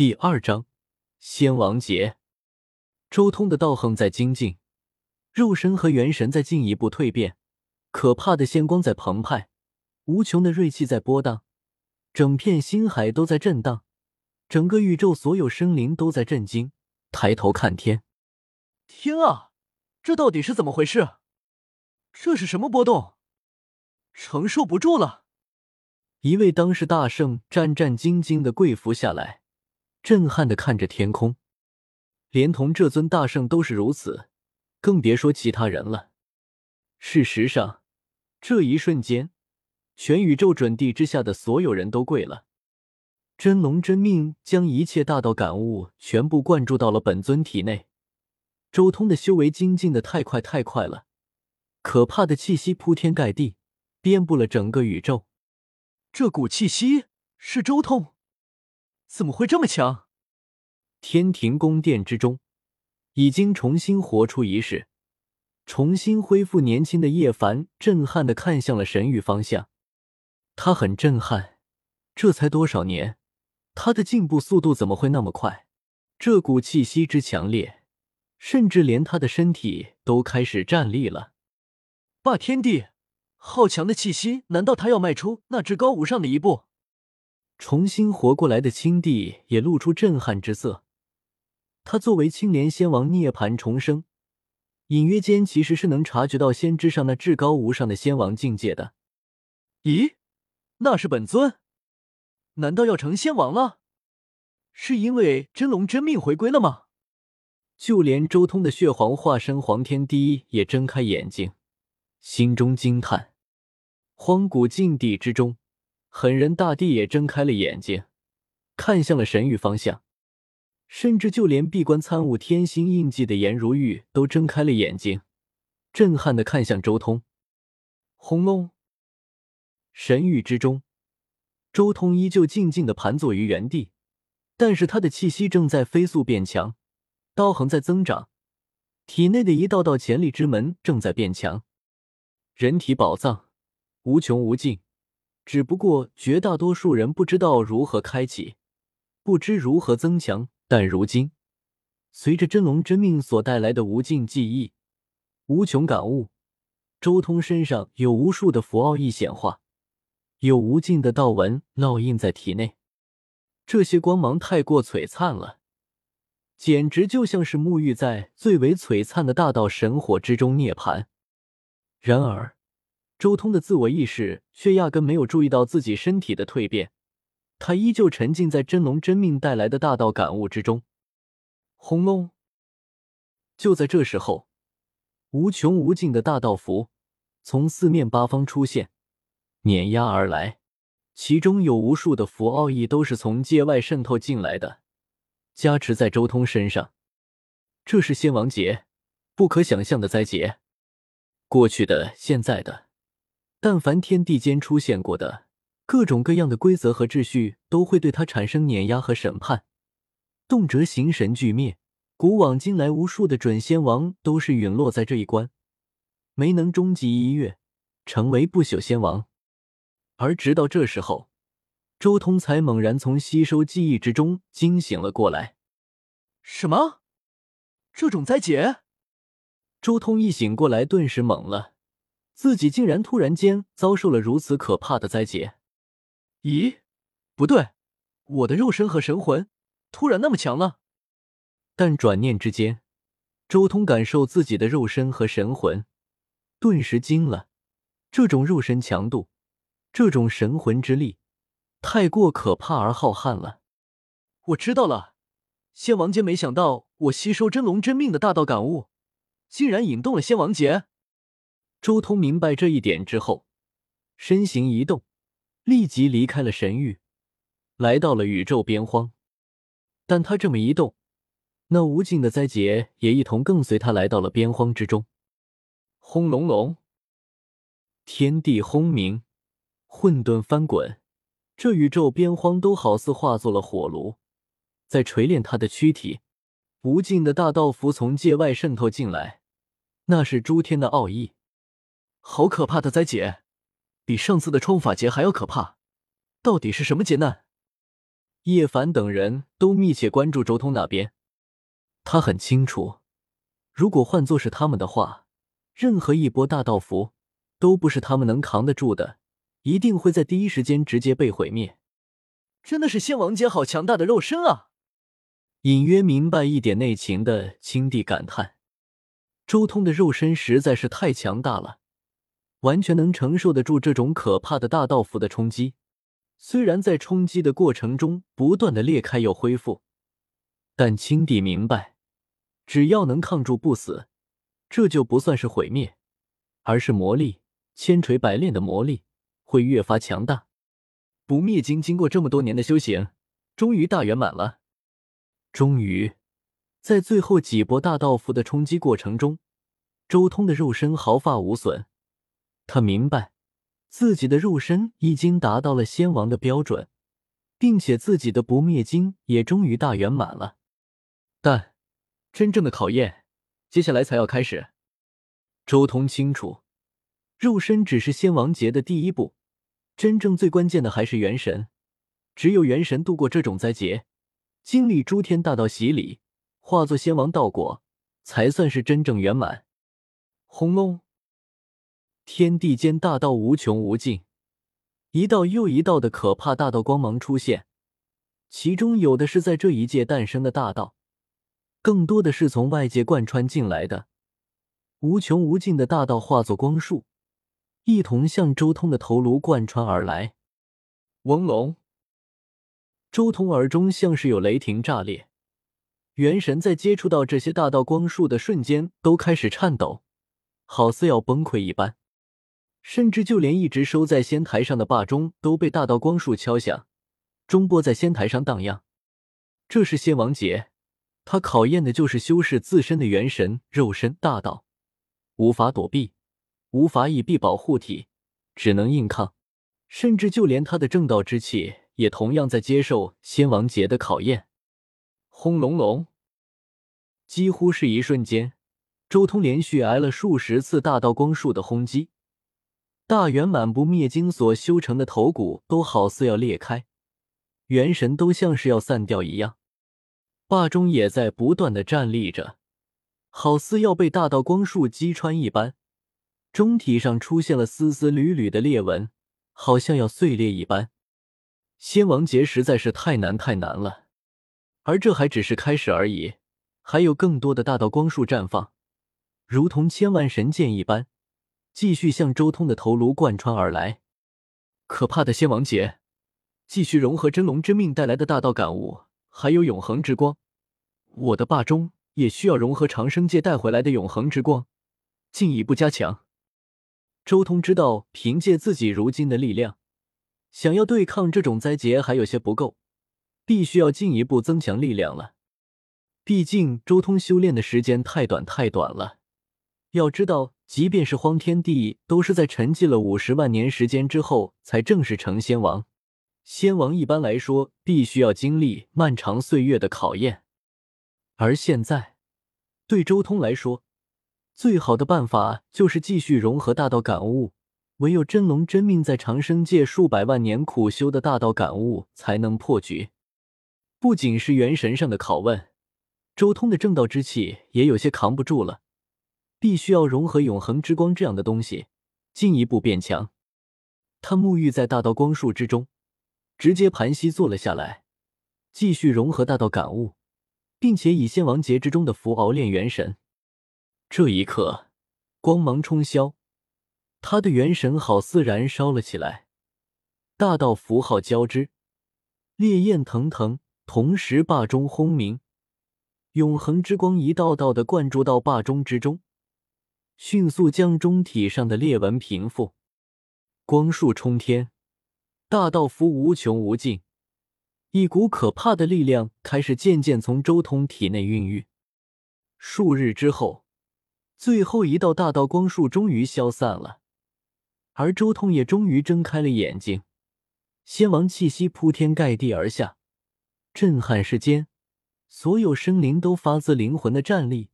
第二章，仙王劫。周通的道行在精进，肉身和元神在进一步蜕变，可怕的仙光在澎湃，无穷的锐气在波荡，整片星海都在震荡，整个宇宙所有生灵都在震惊。抬头看天，天啊，这到底是怎么回事？这是什么波动？承受不住了！一位当世大圣战战兢兢的跪伏下来。震撼的看着天空，连同这尊大圣都是如此，更别说其他人了。事实上，这一瞬间，全宇宙准地之下的所有人都跪了。真龙真命将一切大道感悟全部灌注到了本尊体内。周通的修为精进的太快太快了，可怕的气息铺天盖地，遍布了整个宇宙。这股气息是周通。怎么会这么强？天庭宫殿之中，已经重新活出一世，重新恢复年轻的叶凡震撼的看向了神域方向。他很震撼，这才多少年，他的进步速度怎么会那么快？这股气息之强烈，甚至连他的身体都开始站立了。霸天帝，好强的气息！难道他要迈出那至高无上的一步？重新活过来的青帝也露出震撼之色。他作为青莲仙王涅槃重生，隐约间其实是能察觉到仙之上那至高无上的仙王境界的。咦，那是本尊？难道要成仙王了？是因为真龙真命回归了吗？就连周通的血皇化身黄天帝也睁开眼睛，心中惊叹。荒古禁地之中。狠人大帝也睁开了眼睛，看向了神域方向，甚至就连闭关参悟天星印记的颜如玉都睁开了眼睛，震撼的看向周通。轰隆！神域之中，周通依旧静静的盘坐于原地，但是他的气息正在飞速变强，刀痕在增长，体内的一道道潜力之门正在变强。人体宝藏，无穷无尽。只不过绝大多数人不知道如何开启，不知如何增强。但如今，随着真龙真命所带来的无尽记忆、无穷感悟，周通身上有无数的符奥义显化，有无尽的道纹烙印在体内。这些光芒太过璀璨了，简直就像是沐浴在最为璀璨的大道神火之中涅槃。然而。周通的自我意识却压根没有注意到自己身体的蜕变，他依旧沉浸在真龙真命带来的大道感悟之中。轰隆！就在这时候，无穷无尽的大道符从四面八方出现，碾压而来，其中有无数的符奥义都是从界外渗透进来的，加持在周通身上。这是仙王劫，不可想象的灾劫，过去的、现在的。但凡天地间出现过的各种各样的规则和秩序，都会对他产生碾压和审判，动辄形神俱灭。古往今来，无数的准仙王都是陨落在这一关，没能终极一跃，成为不朽仙王。而直到这时候，周通才猛然从吸收记忆之中惊醒了过来。什么？这种灾劫？周通一醒过来，顿时懵了。自己竟然突然间遭受了如此可怕的灾劫！咦，不对，我的肉身和神魂突然那么强了。但转念之间，周通感受自己的肉身和神魂，顿时惊了。这种肉身强度，这种神魂之力，太过可怕而浩瀚了。我知道了，仙王劫，没想到我吸收真龙真命的大道感悟，竟然引动了仙王劫。周通明白这一点之后，身形一动，立即离开了神域，来到了宇宙边荒。但他这么一动，那无尽的灾劫也一同跟随他来到了边荒之中。轰隆隆，天地轰鸣，混沌翻滚，这宇宙边荒都好似化作了火炉，在锤炼他的躯体。无尽的大道符从界外渗透进来，那是诸天的奥义。好可怕的灾劫，比上次的冲法劫还要可怕。到底是什么劫难？叶凡等人都密切关注周通那边。他很清楚，如果换作是他们的话，任何一波大道符都不是他们能扛得住的，一定会在第一时间直接被毁灭。真的是仙王姐好强大的肉身啊！隐约明白一点内情的青帝感叹：周通的肉身实在是太强大了，完全能承受得住这种可怕的大道符的冲击。虽然在冲击的过程中不断的裂开又恢复，但青帝明白，只要能抗住不死，这就不算是毁灭，而是魔力千锤百炼的魔力会越发强大。不灭经经过这么多年的修行，终于大圆满了。终于，在最后几波大道符的冲击过程中，周通的肉身毫发无损。他明白。自己的肉身已经达到了仙王的标准，并且自己的不灭经也终于大圆满了。但真正的考验接下来才要开始。周通清楚，肉身只是仙王劫的第一步，真正最关键的还是元神。只有元神度过这种灾劫，经历诸天大道洗礼，化作仙王道果，才算是真正圆满。轰隆！天地间大道无穷无尽，一道又一道的可怕大道光芒出现，其中有的是在这一界诞生的大道，更多的是从外界贯穿进来的。无穷无尽的大道化作光束，一同向周通的头颅贯穿而来。嗡隆！周通耳中像是有雷霆炸裂，元神在接触到这些大道光束的瞬间都开始颤抖，好似要崩溃一般。甚至就连一直收在仙台上的霸钟都被大道光束敲响，钟波在仙台上荡漾。这是仙王劫，他考验的就是修士自身的元神、肉身、大道，无法躲避，无法以臂保护体，只能硬抗。甚至就连他的正道之气也同样在接受仙王劫的考验。轰隆隆，几乎是一瞬间，周通连续挨了数十次大道光束的轰击。大圆满不灭经所修成的头骨都好似要裂开，元神都像是要散掉一样。霸中也在不断的站立着，好似要被大道光束击穿一般。中体上出现了丝丝缕缕的裂纹，好像要碎裂一般。仙王劫实在是太难太难了，而这还只是开始而已，还有更多的大道光束绽放，如同千万神剑一般。继续向周通的头颅贯穿而来，可怕的仙王劫，继续融合真龙真命带来的大道感悟，还有永恒之光。我的霸中也需要融合长生界带回来的永恒之光，进一步加强。周通知道，凭借自己如今的力量，想要对抗这种灾劫还有些不够，必须要进一步增强力量了。毕竟周通修炼的时间太短太短了，要知道。即便是荒天帝，都是在沉寂了五十万年时间之后才正式成仙王。仙王一般来说，必须要经历漫长岁月的考验。而现在，对周通来说，最好的办法就是继续融合大道感悟。唯有真龙真命在长生界数百万年苦修的大道感悟，才能破局。不仅是元神上的拷问，周通的正道之气也有些扛不住了。必须要融合永恒之光这样的东西，进一步变强。他沐浴在大道光束之中，直接盘膝坐了下来，继续融合大道感悟，并且以仙王劫之中的符熬炼元神。这一刻，光芒冲霄，他的元神好似燃烧了起来，大道符号交织，烈焰腾腾，同时霸中轰鸣，永恒之光一道道的灌注到霸中之中。迅速将中体上的裂纹平复，光束冲天，大道符无穷无尽，一股可怕的力量开始渐渐从周通体内孕育。数日之后，最后一道大道光束终于消散了，而周通也终于睁开了眼睛。仙王气息铺天盖地而下，震撼世间，所有生灵都发自灵魂的站立。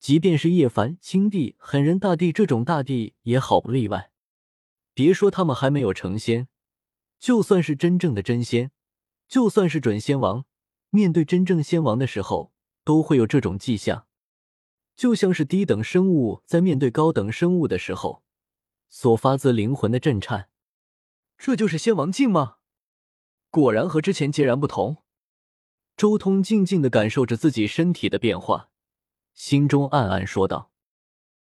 即便是叶凡、青帝、狠人大帝这种大帝也好不例外。别说他们还没有成仙，就算是真正的真仙，就算是准仙王，面对真正仙王的时候，都会有这种迹象。就像是低等生物在面对高等生物的时候，所发自灵魂的震颤。这就是仙王境吗？果然和之前截然不同。周通静静的感受着自己身体的变化，心中暗暗说道。